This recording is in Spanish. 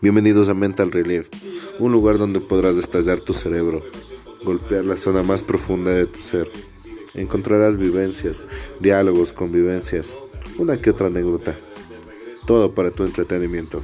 Bienvenidos a Mental Relief, un lugar donde podrás estallar tu cerebro, golpear la zona más profunda de tu ser. Encontrarás vivencias, diálogos, convivencias, una que otra anécdota. Todo para tu entretenimiento.